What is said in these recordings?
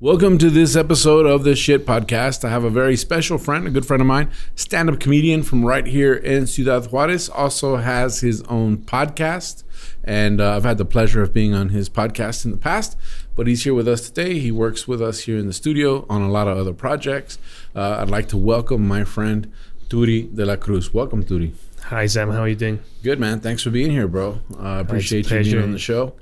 Welcome to this episode of the Shit Podcast. I have a very special friend, a good friend of mine, stand up comedian from right here in Ciudad Juarez, also has his own podcast. And uh, I've had the pleasure of being on his podcast in the past, but he's here with us today. He works with us here in the studio on a lot of other projects. Uh, I'd like to welcome my friend, Turi de la Cruz. Welcome, Turi. Hi Sam, how are you doing? Good, man. Thanks for being here, bro. I uh, appreciate you being on the show.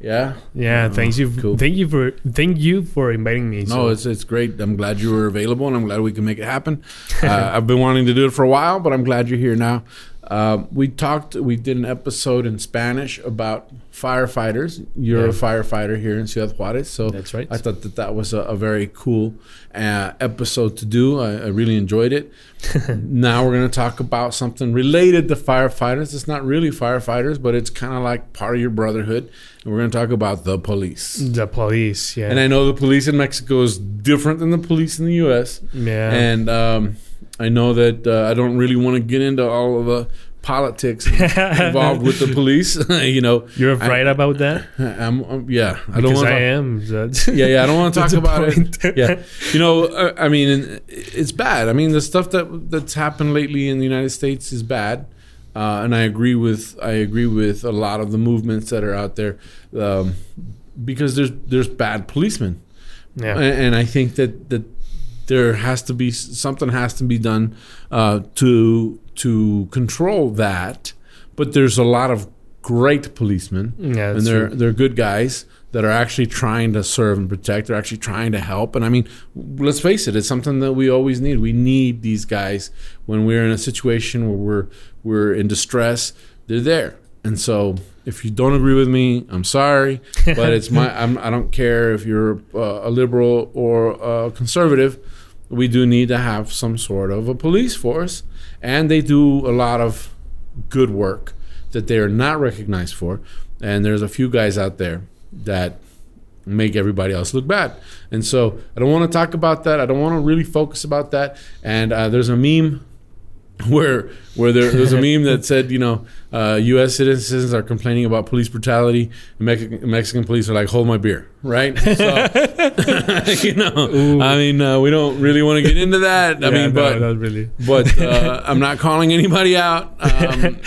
Yeah. Yeah, Uh, thanks you. cool. Thank you for thank you for inviting me. No, So, it's it's great. I'm glad you were available, and I'm glad we can make it happen. Uh, I've been wanting to do it for a while, but I'm glad you're here now. Uh, we talked. We did an episode in Spanish about firefighters. You're a firefighter here in Ciudad Juarez, so That's right. I thought that that was a, a very cool uh, episode to do. I, I really enjoyed it. now we're going to talk about something related to firefighters. It's not really firefighters, but it's kind of like part of your brotherhood. And we're going to talk about the police. the police, yeah, And I know the police in Mexico is different than the police in the U.S. yeah, And um, I know that uh, I don't really want to get into all of the politics involved with the police. you know, You're afraid about that? I'm, I'm- yeah, I don't want I am. Yeah, yeah, I don't want to talk about point. it. Yeah, you know, uh, I mean, it's bad. I mean, the stuff that that's happened lately in the United States is bad, uh, and I agree with I agree with a lot of the movements that are out there, um, because there's there's bad policemen. yeah, and, and I think that that there has to be something has to be done uh, to to control that. But there's a lot of great policemen, yeah. and they're true. they're good guys that are actually trying to serve and protect. They're actually trying to help. And I mean, let's face it, it's something that we always need. We need these guys when we're in a situation where we're we're in distress. They're there. And so, if you don't agree with me, I'm sorry, but it's my. I'm, I don't care if you're uh, a liberal or a conservative. We do need to have some sort of a police force, and they do a lot of good work that they are not recognized for. And there's a few guys out there that make everybody else look bad. And so I don't want to talk about that. I don't want to really focus about that. And uh, there's a meme where where there, there's a meme that said, you know, uh, U.S. citizens are complaining about police brutality. Mexican, Mexican police are like, hold my beer, right? So, you know, Ooh. I mean, uh, we don't really want to get into that. I Yeah, mean, no, but really. but uh, I'm not calling anybody out. Um,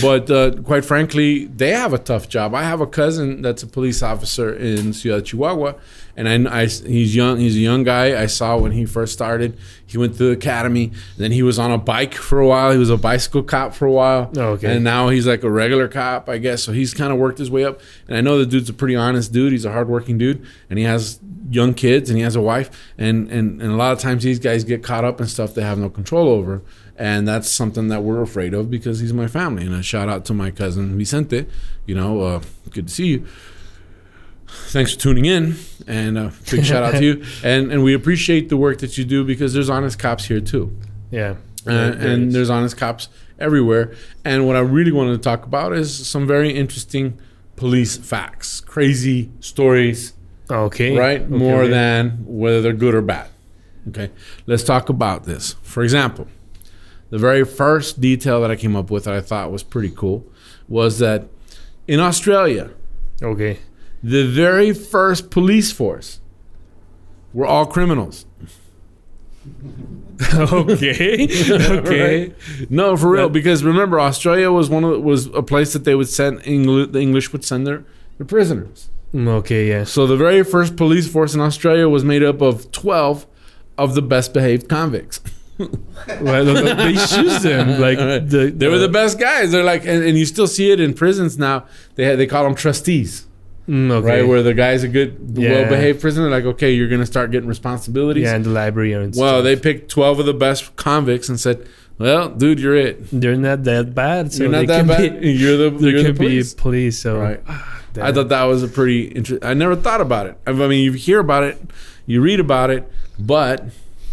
but uh, quite frankly, they have a tough job. I have a cousin that's a police officer in Ciudad Chihuahua, and I, I- he's young. He's a young guy. I saw when he first started. He went to the academy. Then he was on a bike for a while. He was a bicycle cop for a while. Oh, okay. And now he's like a regular cop, I guess. So he's kind of worked his way up. And I know the dude's a pretty honest dude. He's a hardworking dude, and he has young kids and he has a wife. And and and a lot of times these guys get caught up in stuff they have no control over. And that's something that we're afraid of because he's my family. And a shout out to my cousin Vicente. You know, uh, good to see you. Thanks for tuning in, and uh, big shout out to you. And and we appreciate the work that you do because there's honest cops here too Yeah, uh, and there's honest cops everywhere. And what I really wanted to talk about is some very interesting police facts, crazy stories, okay, right? Okay, More than whether they're good or bad. Okay, let's talk about this. For example, the very first detail that I came up with that I thought was pretty cool was that in Australia, okay. the very first police force were all criminals. okay, okay. Right? No, for real. That- because remember, Australia was one of the, was a place that they would send English. The English would send their, their prisoners. Mm, Okay, yeah. So the very first police force in Australia was made up of twelve of the best behaved convicts. Well, they choose them like the, They were the best guys. They're like, and, and you still see it in prisons now. They had, they call them trustees, Mm, okay. right? Where the guy's a good, Yeah. well behaved prisoner. Like, okay, you're gonna start getting responsibilities. yeah, and the library and Well, stuff. they picked twelve of the best convicts and said, "Well, dude, you're it. they're not that bad. So you're not that bad. Be, you're the there the be police." police. So Right. ah, I thought that was a pretty interesting. I never thought about it. I mean, you hear about it, you read about it, but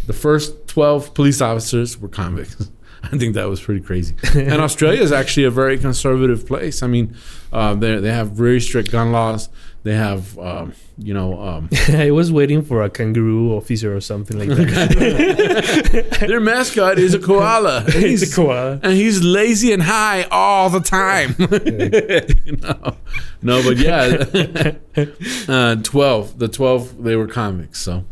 the first twelve police officers were convicts. I think that was pretty crazy. and Australia is actually a very conservative place. I mean, uh, they they have very strict gun laws. They have, um, you know, um, I was waiting for a kangaroo officer or something like that. their mascot is a koala. He's- a koala. and he's lazy and high all the time. you know? No, but yeah, uh, twelve. The twelve they were convicts, so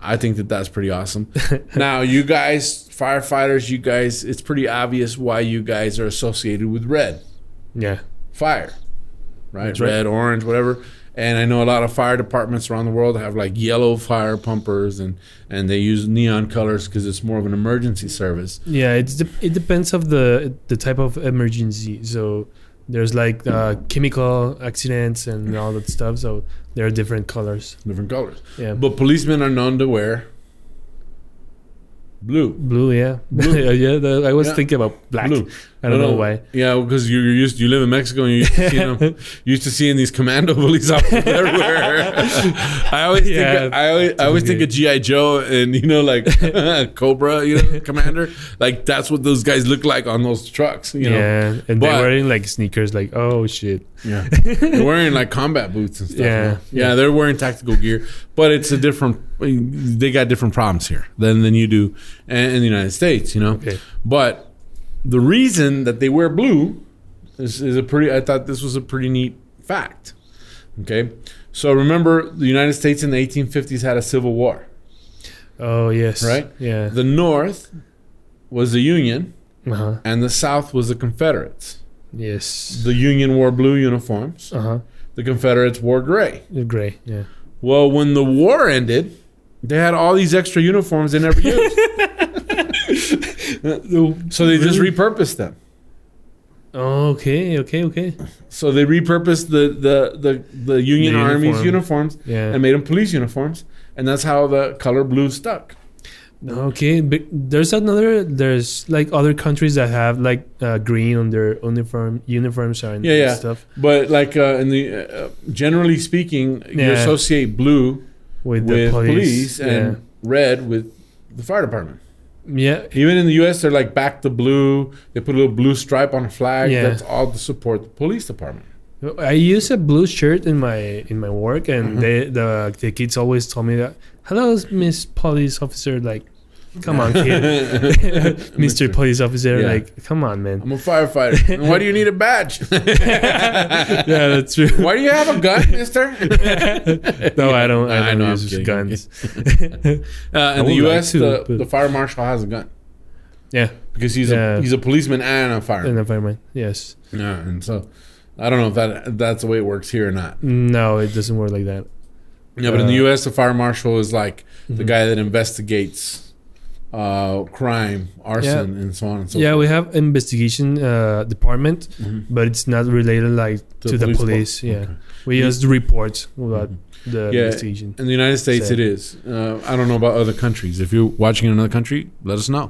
I think that that's pretty awesome. now, you guys, firefighters, you guys, it's pretty obvious why you guys are associated with red Yeah. fire, right? That's right. Red, orange, whatever. And I know a lot of fire departments around the world have like yellow fire pumpers, and and they use neon colors because it's more of an emergency service. Yeah, it's de- it depends of the the type of emergency. So there's like uh, chemical accidents and all that stuff. So there are different colors. different colors. Yeah, But policemen are known to wear blue. blue. Yeah, Blue. yeah. I was Yeah. thinking about black. Blue. I don't No, know no. why. Yeah, because you're used. You live in Mexico, and you used to see them. used to seeing these commando police officers everywhere. I always Yeah, think. I always, I always think of GI Joe, and you know, like Cobra, you know, Commander. Like that's what those guys look like on those trucks. You know, yeah, and But- they're wearing like sneakers. Like oh shit. Yeah, they're wearing like combat boots and stuff. Yeah. Yeah, yeah, they're wearing tactical gear, but it's a different. They got different problems here than than you do in in the United States. You know, Okay. but the reason that they wear blue is, is a pretty. I thought this was a pretty neat fact. Okay, so remember the United States in the 1850s had a civil war. Oh yes. Right? Yeah. The North was the Union, Uh huh. and the South was the Confederates. Yes. The Union wore blue uniforms. Uh huh. The Confederates wore gray. Gray. Yeah. Well, when the war ended, they had all these extra uniforms they never used. so they just repurposed them. Okay. Okay. Okay. So they repurposed the the the, the Union The Army's uniform. uniforms Yeah. and made them police uniforms, and that's how the color blue stuck. Okay, but there's another. There's like other countries that have like uh, green on their uniform uniforms and Yeah, yeah. stuff But like uh, in the uh, generally speaking, you associate blue with the with police, police. and red with the fire department. Yeah, Even in the U.S., they're like back to blue. They put a little blue stripe on a flag. Yeah. That's all to support the police department. I use a blue shirt in my in my work, and Mhm. they the the kids always told me that. Hello, Miss Police Officer. Like, come on, kid, Mister Police Officer. Yeah. Like, come on, man. I'm a firefighter. Why do you need a badge? yeah, that's true. Why do you have a gun, mister? no, I don't. I I don't know, I'm use kidding, guns. Uh, in would the like U.S., to, the, but- the fire marshal has a gun yeah, because he's Yeah. a he's a policeman and a fireman. and a fireman, Yes. Yeah, and so I don't know if that that's the way it works here or not. No, it doesn't work like that. Yeah, but in the Uh, U.S., the fire marshal is like the Mhm. guy that investigates uh, crime, arson, and so on and so yeah, forth. we have investigation uh, department, Mhm. but it's not related like To to, the the police police. department. Yeah, Okay. we You- just report about Mhm. the Yeah. investigation. In the United States, So- it is. Uh, I don't know about other countries. If you're watching in another country, let us know.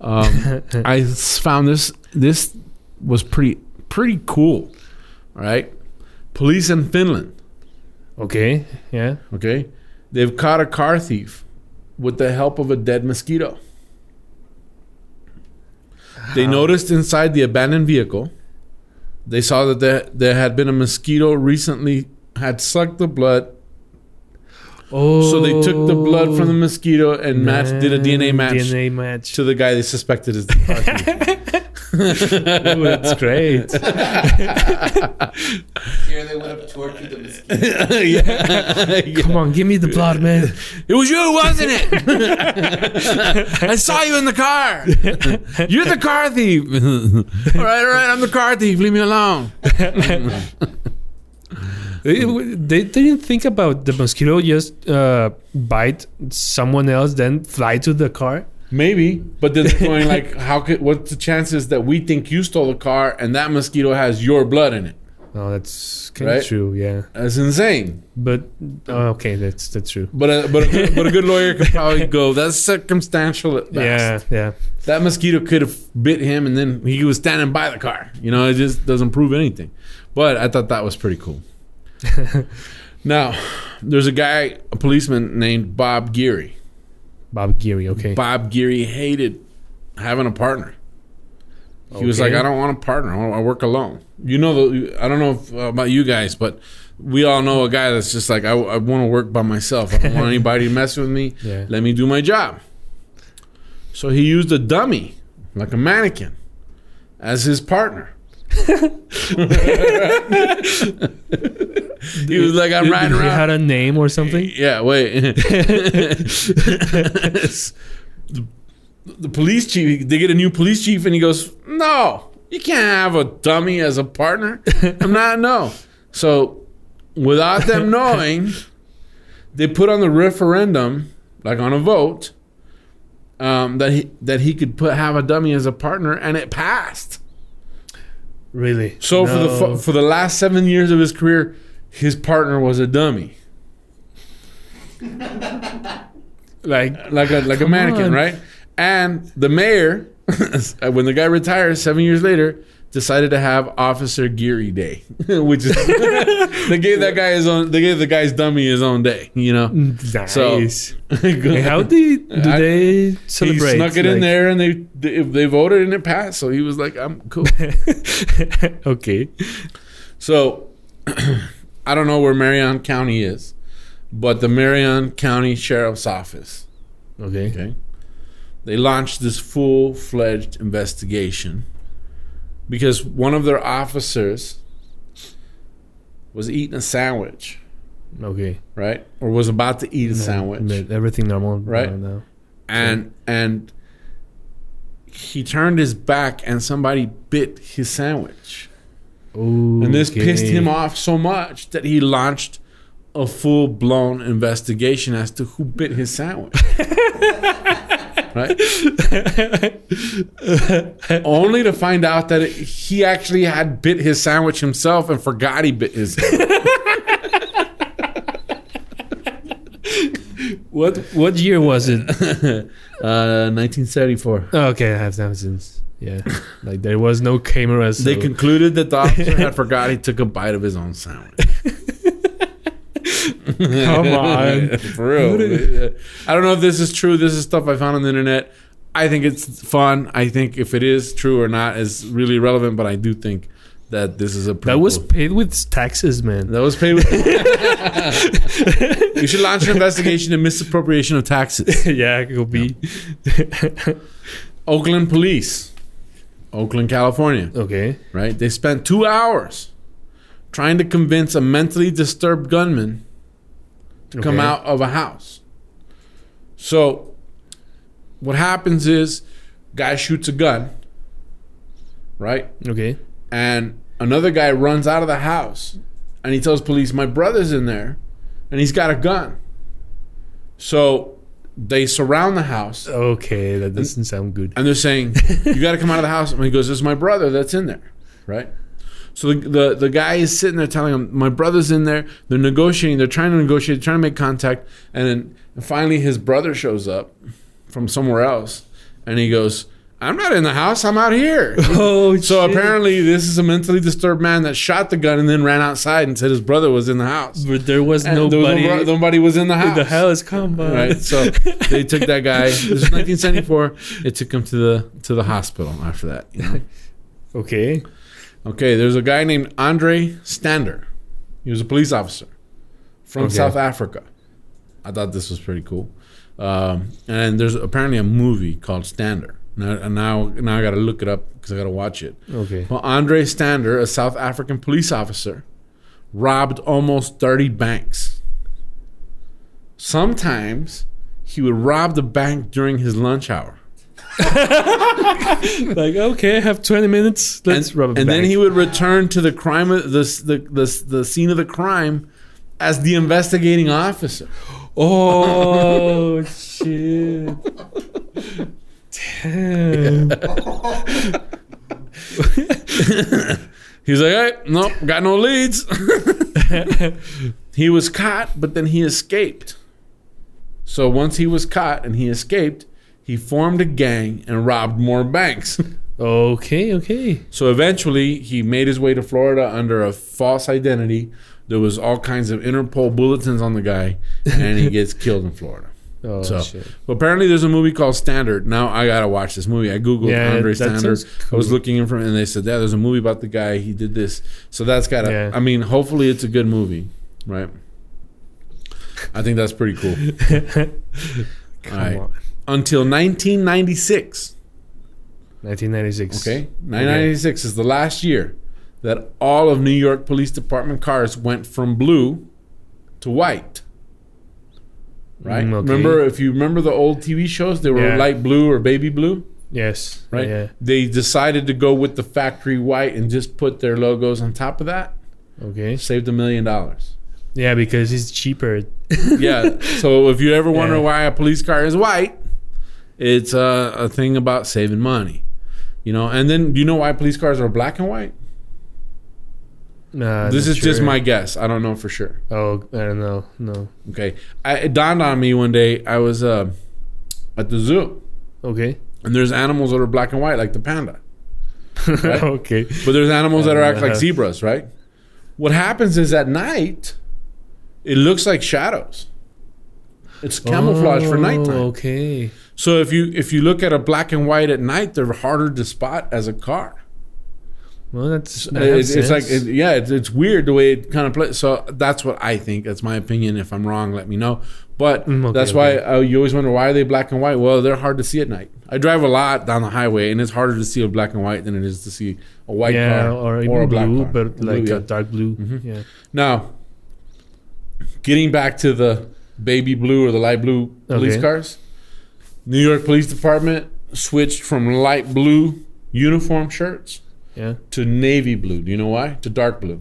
Um, I found this. This was pretty pretty cool. All right, police in Finland. okay, yeah. Okay, they've caught a car thief with the help of a dead mosquito. They noticed inside the abandoned vehicle. They saw that there, there had been a mosquito recently had sucked the blood Oh, So they took the blood from the oh, mosquito and matched, did a DNA match DNA match. to the guy they suspected as the car thief. oh, that's great. Here they would have tortured the mosquito. yeah. Yeah. Come on, give me the blood, man. It was you, wasn't it? I saw you in the car. You're the car thief. all right, all right, I'm the car thief. Leave me alone. They, they didn't think about the mosquito just uh, bite someone else, then fly to the car. Maybe, but then they're going like, how could? What's the chances that we think you stole the car and that mosquito has your blood in it? Oh, that's kind Right? of true. Yeah, That's insane. but oh, okay, that's that's true. But a, but a, good- but a good lawyer could probably go. That's circumstantial at best. Yeah, yeah. That mosquito could have bit him, and then he was standing by the car. You know, it just doesn't prove anything. But I thought that was pretty cool. now, there's a guy, a policeman named Bob Geary. Bob Geary. Okay. Bob Geary hated having a partner. He was like, I don't want a partner. I, work alone. You know, the, I don't know if, uh, about you guys, but we all know a guy that's just like, I, I want to work by myself. I don't want anybody to mess with me. Yeah. Let me do my job. So he used a dummy, like a mannequin, as his partner. He was like, I'm Did- riding did around. had a name or something? Yeah, wait. the, the police chief, they get a new police chief, and he goes, No, you can't have a dummy as a partner. I'm not, no. So, without them knowing, they put on the referendum, like on a vote, um, that he that he could put have a dummy as a partner, and it passed. Really? So for the for the last seven years of his career, his partner was a dummy. like like a like a mannequin, on. right? And the mayor, when the guy retires seven years later, decided to have Officer Geary Day, which is they gave that guy his own. They gave the guy's dummy his own day. You know, nice. So- Hey, how do, do I- they he celebrate? snuck it in there, and they, they they voted and it passed. So he was like, "I'm cool." okay. So I don't know where Marion County is, but the Marion County Sheriff's Office Okay. Okay. They launched this full fledged investigation because one of their officers was eating a sandwich, Okay. right? Or was about to eat a sandwich. Everything normal Right. now. And and he turned his back and somebody bit his sandwich. Ooh, And this okay. pissed him off so much that he launched a full blown investigation as to who bit his sandwich. right? Only to find out that it, he actually had bit his sandwich himself and forgot he bit his. What what year was it? uh, 1974. Oh, okay, I have that since. Yeah, like there was no cameras. They concluded that the officer had forgot he took a bite of his own sandwich. Come on. For real. I don't know if this is true. This is stuff I found on the internet. I think it's fun. I think if it is true or not is really relevant, but I do think that this is a pretty that was cool- paid with taxes, man. that was paid with You should launch an investigation of misappropriation of taxes. yeah, it could be. Oakland police. Oakland, California. Okay. right? They spent two hours trying to convince a mentally disturbed gunman to come out of a house. So, what happens is, guy shoots a gun, right? Okay. And another guy runs out of the house, and he tells police, "My brother's in there, and he's got a gun." So they surround the house, Okay, that doesn't sound good. and they're saying, "You got to come out of the house." And he goes, "This is my brother that's in there," right? So the, the the guy is sitting there telling him, "My brother's in there." They're negotiating. They're trying to negotiate. They're trying to make contact, and then finally his brother shows up from somewhere else, and he goes, "I'm not in the house. I'm out here." Oh, So shit. apparently, this is a mentally disturbed man that shot the gun and then ran outside and said his brother was in the house. but there was And there was nobody. no nobody was in the house. the house, come on. Right. So they took that guy. This is 1974. It took him to the to the hospital after that. you know? Okay. Okay. There's a guy named Andre Stander. He was a police officer from Okay. South Africa. I thought this was pretty cool. Um, and there's apparently a movie called Stander. Now, and now, now I got to look it up because I got to watch it. Okay. Well, Andre Stander, a South African police officer, robbed almost 30 banks. Sometimes he would rob the bank during his lunch hour. like, okay, I have 20 minutes. Let's and rub it and then he would return to the crime, the, the, the, the scene of the crime as the investigating officer. Oh, shit. Damn. He's like, hey, nope, got no leads. he was caught, but then he escaped. So once he was caught and he escaped, he formed a gang and robbed more banks. Okay, okay. So eventually, he made his way to Florida under a false identity. There was all kinds of Interpol bulletins on the guy, and he gets killed in Florida. Oh So- shit. But apparently, there's a movie called Stander. Now I gotta watch this movie. I googled Yeah, Andre Stander. sounds I was looking in front, and they said, "Yeah, there's a movie about the guy. He did this." So that's gotta. Yeah. I mean, hopefully, it's a good movie, right? I think that's pretty cool. Come All right. on. Until 1996. 1996. Okay, 1996 is the last year that all of New York Police Department cars went from blue to white. Right? Mm, okay. Remember, if you remember the old TV shows, they were Yeah. light blue or baby blue. Yes. Right? Yeah. They decided to go with the factory white and just put their logos on top of that. Okay. Saved a million dollars. Yeah, because it's cheaper. Yeah. so if you ever wonder Yeah. why a police car is white, it's a, a thing about saving money. You know, and then do you know why police cars are black and white? Nah, this is just my guess. I don't know for sure. Oh, I don't know. No. Okay. I, it dawned on me one day. I was uh, at the zoo, Okay. and there's animals that are black and white, like the panda. Right? okay. But there's animals that are act like Uh-huh. zebras, right? What happens is at night, it looks like shadows. It's camouflage for Oh, nighttime. Okay. So if you if you look at a black and white at night, they're harder to spot as a car. Well, that's that It's, it's like it, yeah, it's, it's weird the way it kind of plays. So that's what I think. That's my opinion. If I'm wrong, let me know. But Mm, okay, that's why uh, you always wonder why are they black and white. Well, they're hard to see at night. I drive a lot down the highway, and it's harder to see a black and white than it is to see a white yeah, car or even a black blue, car. but Blue, like yeah. a dark blue. Mhm. Yeah. Now, getting back to the baby blue or the light blue police Okay. cars, New York Police Department switched from light blue uniform shirts Yeah. to navy blue. Do you know why? To dark blue.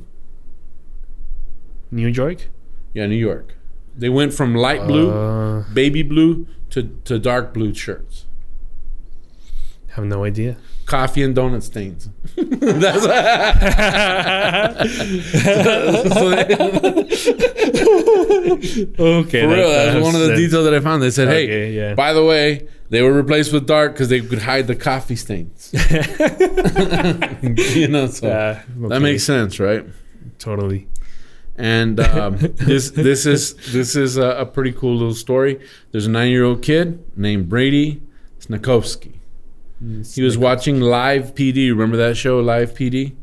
New York. Yeah, New York. They went from light blue, Uh, baby blue, to, to dark blue shirts. have no idea. Coffee and donut stains. That's okay. For real, that's one of the details that I found. They said, "Hey, Okay, yeah. by the way, they were replaced with dark because they could hide the coffee stains." you know, so Yeah, that makes sense, right? totally. And um, this this is this is a, a pretty cool little story. There's a nine year old kid named Brady Snakovsky. He was watching Live PD. Remember that show, Live PD?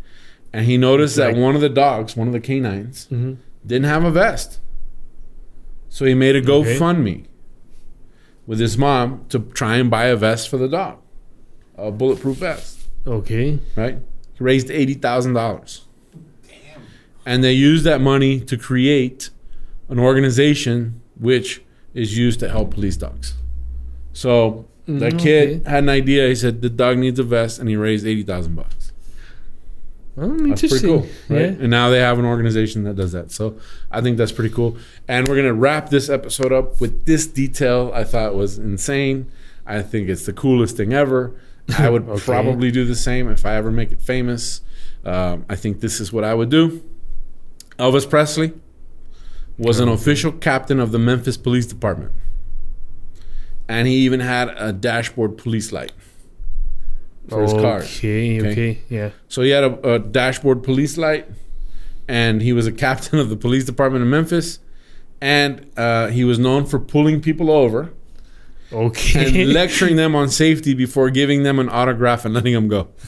And he noticed that one of the dogs, one of the canines, hmm didn't have a vest. So he made a Okay. GoFundMe with his mom to try and buy a vest for the dog, a bulletproof vest, Okay. right? He raised eighty thousand dollars, Damn. and they used that money to create an organization which is used to help police dogs. So that Mm, kid okay. had an idea. He said the dog needs a vest, and he raised eighty thousand bucks. Oh, That's pretty cool, right? Yeah. And now they have an organization that does that. So I think that's pretty cool. And we're gonna wrap this episode up with this detail. I thought was insane. I think it's the coolest thing ever. I would Okay. probably do the same if I ever make it famous. Um, I think this is what I would do. Elvis Presley was an official captain of the Memphis Police Department, and he even had a dashboard police light for his car. Okay, Okay. okay, yeah. So he had a, a dashboard police light, and he was a captain of the police department in Memphis, and uh, he was known for pulling people over Okay. and lecturing them on safety before giving them an autograph and letting them go.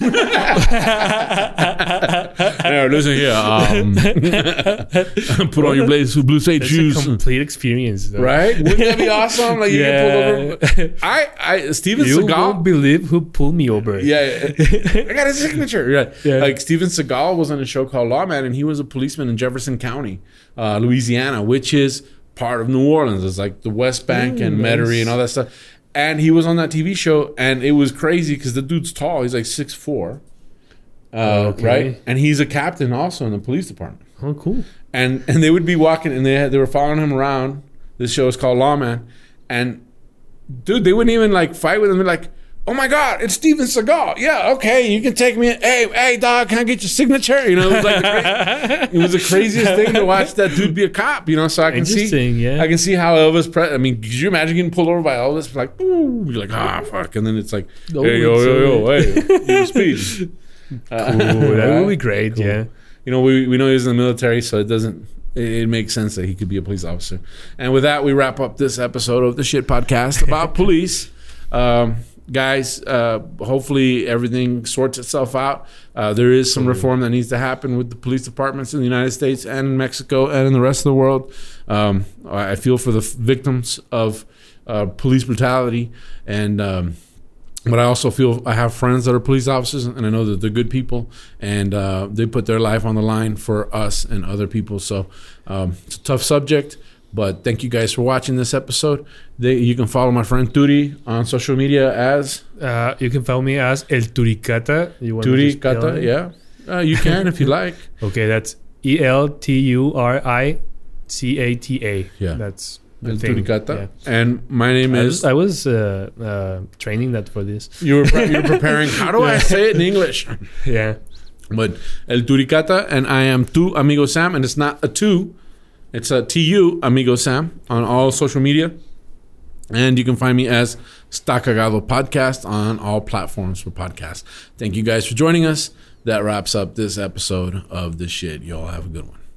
Here, listen here. Um, put on your blue, blue suede shoes. complete experience, though. Right? Wouldn't that be awesome? Like you get pulled over. I, I, Steven you Seagal. won't believe who pulled me over. Yeah, I got his signature. Yeah. Yeah. like Steven Seagal was on a show called Lawman, and he was a policeman in Jefferson County, uh, Louisiana, which is part of New Orleans. It's like the West Bank Ooh, and Metairie nice. and all that stuff. And he was on that TV show, and it was crazy because the dude's tall. He's like six four, uh, Okay. right? And he's a captain also in the police department Oh, cool. and and they would be walking and they had, they were following him around. This show is called Lawman, and dude, they wouldn't even like fight with him. They're like, "Oh my God, it's Steven Seagal! Yeah, okay, you can take me. Hey, hey, dog, can I get your signature?" You know, it was like the, cra- it was the craziest thing to watch that dude be a cop. You know, so I can see, yeah. I can see how Elvis. Pre- I mean, could you imagine getting pulled over by Elvis? Like, ooh, you're like, ah, fuck, and then it's like, Oh, hey, yo, yo, yo, hey, speed. Uh, Cool. that would be great. Cool. Yeah. You know, we, we know he was in the military, so it doesn't it, it makes sense that he could be a police officer. And with that, we wrap up this episode of the Shit Podcast about police. Um, guys, uh, hopefully everything sorts itself out. Uh, there is some reform that needs to happen with the police departments in the United States and in Mexico and in the rest of the world. Um, I feel for the victims of uh, police brutality and. Um, but I also feel I have friends that are police officers, and I know that they're good people, and uh, they put their life on the line for us and other people. So um, it's a tough subject, but thank you guys for watching this episode. They, you can follow my friend Turi on social media as Uh, you can follow me as El Turicata. You want me to Turi spell Kata. it? Yeah, uh, you can if you like. Okay, that's E L T U R I C A T A. Yeah. That's the El thing. Turi Yeah. And my name I is. was, I was uh, uh, training that for this. You were pre- you were preparing. How do I say it in English? Yeah. But El Turicata, and I am Tu Amigo Sam, and it's not a two, it's uh, a TU Amigo Sam on all social media. And you can find me as Está Cagado Podcast on all platforms for podcasts. Thank you guys for joining us. That wraps up this episode of The Shit. Y'all have a good one.